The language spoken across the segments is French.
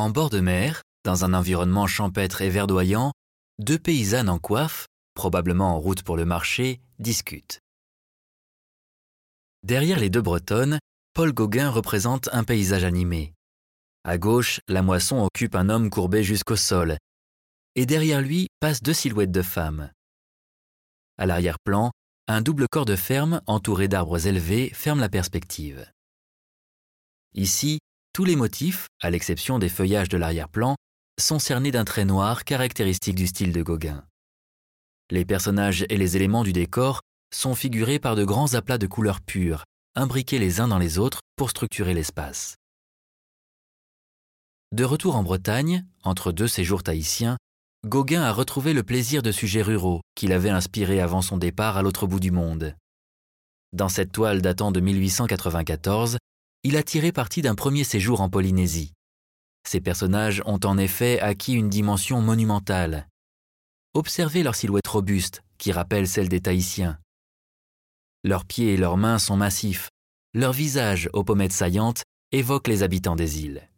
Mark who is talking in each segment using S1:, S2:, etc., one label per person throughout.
S1: En bord de mer, dans un environnement champêtre et verdoyant, deux paysannes en coiffe, probablement en route pour le marché, discutent. Derrière les deux Bretonnes, Paul Gauguin représente un paysage animé. À gauche, la moisson occupe un homme courbé jusqu'au sol, et derrière lui passent deux silhouettes de femmes. À l'arrière-plan, un double corps de ferme entouré d'arbres élevés ferme la perspective. Ici, tous les motifs, à l'exception des feuillages de l'arrière-plan, sont cernés d'un trait noir caractéristique du style de Gauguin. Les personnages et les éléments du décor sont figurés par de grands aplats de couleurs pures, imbriqués les uns dans les autres pour structurer l'espace. De retour en Bretagne, entre deux séjours tahitiens, Gauguin a retrouvé le plaisir de sujets ruraux qu'il avait inspirés avant son départ à l'autre bout du monde. Dans cette toile datant de 1894, il a tiré parti d'un premier séjour en Polynésie. Ces personnages ont en effet acquis une dimension monumentale. Observez leur silhouette robuste, qui rappelle celle des Tahitiens. Leurs pieds et leurs mains sont massifs, leurs visages aux pommettes saillantes évoquent les habitants des îles.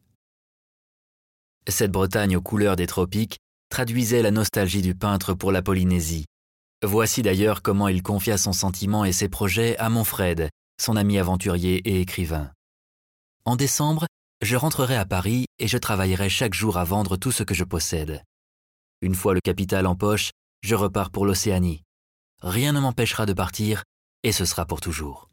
S1: Cette Bretagne aux couleurs des tropiques traduisait la nostalgie du peintre pour la Polynésie. Voici d'ailleurs comment il confia son sentiment et ses projets à Monfred, son ami aventurier et écrivain. En décembre, je rentrerai à Paris et je travaillerai chaque jour à vendre tout ce que je possède. Une fois le capital en poche, je repars pour l'Océanie. Rien ne m'empêchera de partir, et ce sera pour toujours.